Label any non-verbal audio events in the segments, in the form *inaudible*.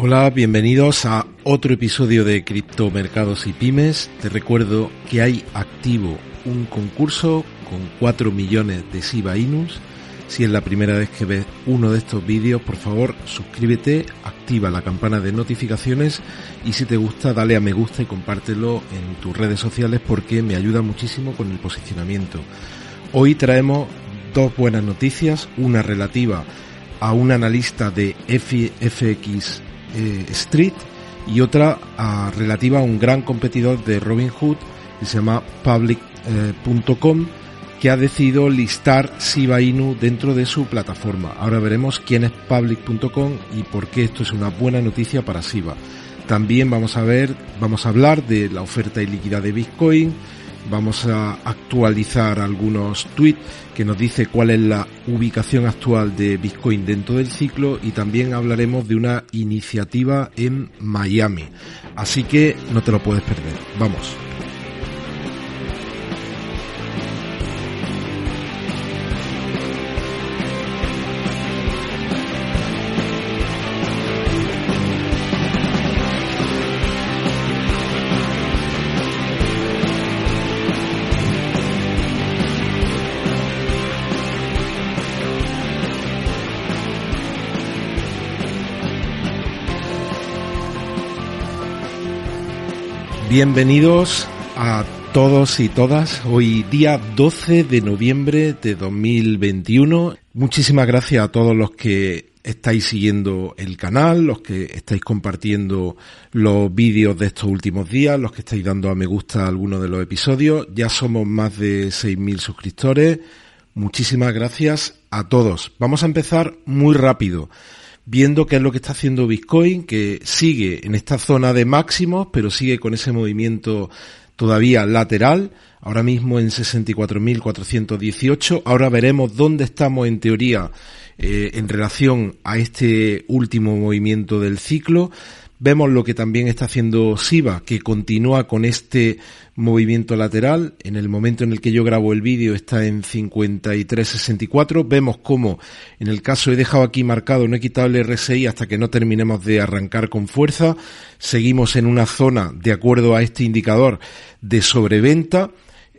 Hola, bienvenidos a otro episodio de Criptomercados y Pymes. Te recuerdo que hay activo un concurso con 4 millones de Shiba Inus. Si es la primera vez que ves uno de estos vídeos, por favor suscríbete, activa la campana de notificaciones y si te gusta dale a me gusta y compártelo en tus redes sociales porque me ayuda muchísimo con el posicionamiento. Hoy traemos dos buenas noticias, una relativa a un analista de FX eh, Street y otra relativa a un gran competidor de Robinhood que se llama Public.com que ha decidido listar Shiba Inu dentro de su plataforma. Ahora veremos quién es Public.com y por qué esto es una buena noticia para Shiba. También vamos a ver, vamos a hablar de la oferta y liquidez de Bitcoin, vamos a actualizar algunos tweets que nos dice cuál es la ubicación actual de Bitcoin dentro del ciclo y también hablaremos de una iniciativa en Miami. Así que no te lo puedes perder. Vamos. Bienvenidos a todos y todas. Hoy día 12 de noviembre de 2021. Muchísimas gracias a todos los que estáis siguiendo el canal, los que estáis compartiendo los vídeos de estos últimos días, los que estáis dando a me gusta algunos de los episodios. Ya somos más de 6.000 suscriptores. Muchísimas gracias a todos. Vamos a empezar muy rápido viendo qué es lo que está haciendo Bitcoin, que sigue en esta zona de máximos, pero sigue con ese movimiento todavía lateral, ahora mismo en 64.418. Ahora veremos dónde estamos en teoría eh, en relación a este último movimiento del ciclo. Vemos lo que también está haciendo SIBA, que continúa con este movimiento lateral. En el momento en el que yo grabo el vídeo está en 53.64. Vemos cómo, en el caso he dejado aquí marcado, no he quitado el RSI hasta que no terminemos de arrancar con fuerza. Seguimos en una zona, de acuerdo a este indicador, de sobreventa.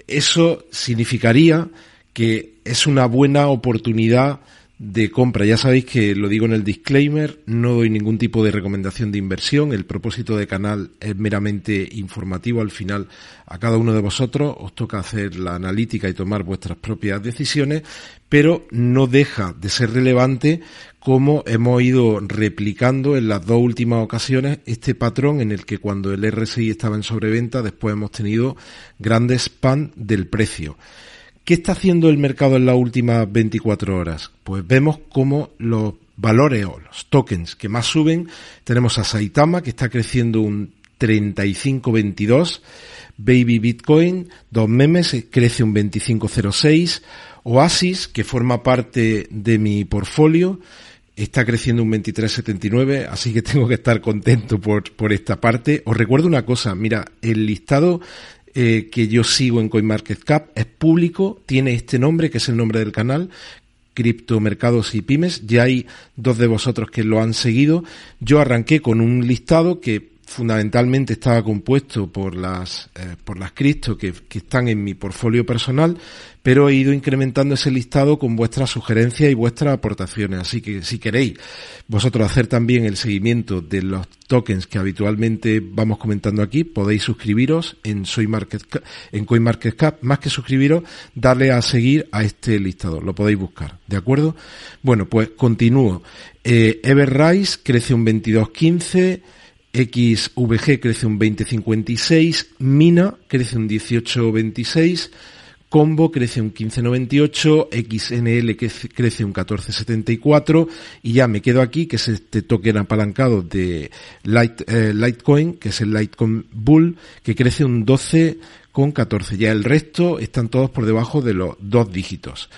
Eso significaría que es una buena oportunidad de compra. Ya sabéis que lo digo en el disclaimer, no doy ningún tipo de recomendación de inversión. El propósito de canal es meramente informativo. Al final, a cada uno de vosotros os toca hacer la analítica y tomar vuestras propias decisiones, pero no deja de ser relevante cómo hemos ido replicando en las dos últimas ocasiones este patrón en el que cuando el RSI estaba en sobreventa, después hemos tenido grandes pan del precio. ¿Qué está haciendo el mercado en las últimas 24 horas? Pues vemos cómo los valores o los tokens que más suben, tenemos a Saitama que está creciendo un 35.22, Baby Bitcoin, dos memes, crece un 25.06, Oasis, que forma parte de mi portfolio, está creciendo un 23.79, así que *laughs* tengo que estar contento por, por esta parte. Os recuerdo una cosa, mira, el listado eh, que yo sigo en CoinMarketCap, es público, tiene este nombre, que es el nombre del canal, criptomercados y pymes. Ya hay dos de vosotros que lo han seguido. Yo arranqué con un listado que fundamentalmente estaba compuesto por las eh, por las cripto que, que, están en mi portfolio personal, pero he ido incrementando ese listado con vuestras sugerencias y vuestras aportaciones. Así que si queréis vosotros hacer también el seguimiento de los tokens que habitualmente vamos comentando aquí, podéis suscribiros en Soy Market en CoinMarketCap, más que suscribiros, darle a seguir a este listado, lo podéis buscar, ¿de acuerdo? Bueno, pues continúo. Eh, Everrise crece un 22.15 XVG crece un 20,56, Mina crece un 18,26, Combo crece un 15,98, XNL crece un 14,74 y ya me quedo aquí que es este token apalancado de eh, Litecoin, que es el Litecoin Bull, que crece un 12,14. Ya el resto están todos por debajo de los dos dígitos.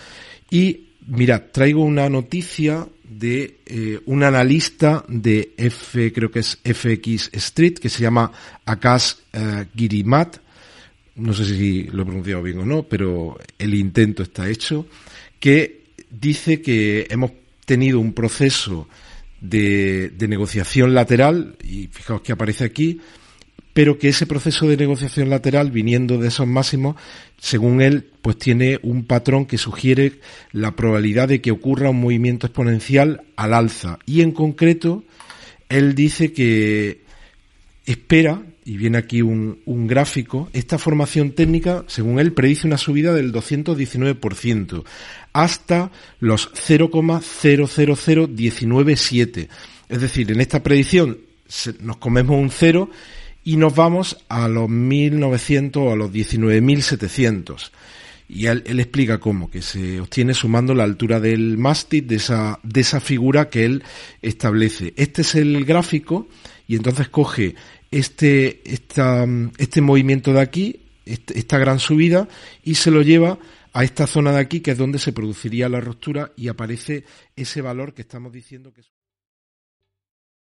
Y Mira, traigo una noticia de eh, un analista de F, creo que es FX Street, que se llama Akash eh, Girimat. No sé si lo he pronunciado bien o no, pero el intento está hecho. Que dice que hemos tenido un proceso de, negociación lateral, y fijaos que aparece aquí, pero que ese proceso de negociación lateral, viniendo de esos máximos, según él, pues tiene un patrón que sugiere la probabilidad de que ocurra un movimiento exponencial al alza. Y en concreto, él dice que espera, y viene aquí un, un gráfico, esta formación técnica, según él, predice una subida del 219% hasta los 0,000197. Es decir, en esta predicción nos comemos un cero y nos vamos a los 1900 o a los 19.700. Y él, él, explica cómo, que se obtiene sumando la altura del mástil de esa, de esa figura que él establece. Este es el gráfico y entonces coge este, este movimiento de aquí, este, esta gran subida, y se lo lleva a esta zona de aquí, que es donde se produciría la ruptura y aparece ese valor que estamos diciendo que es.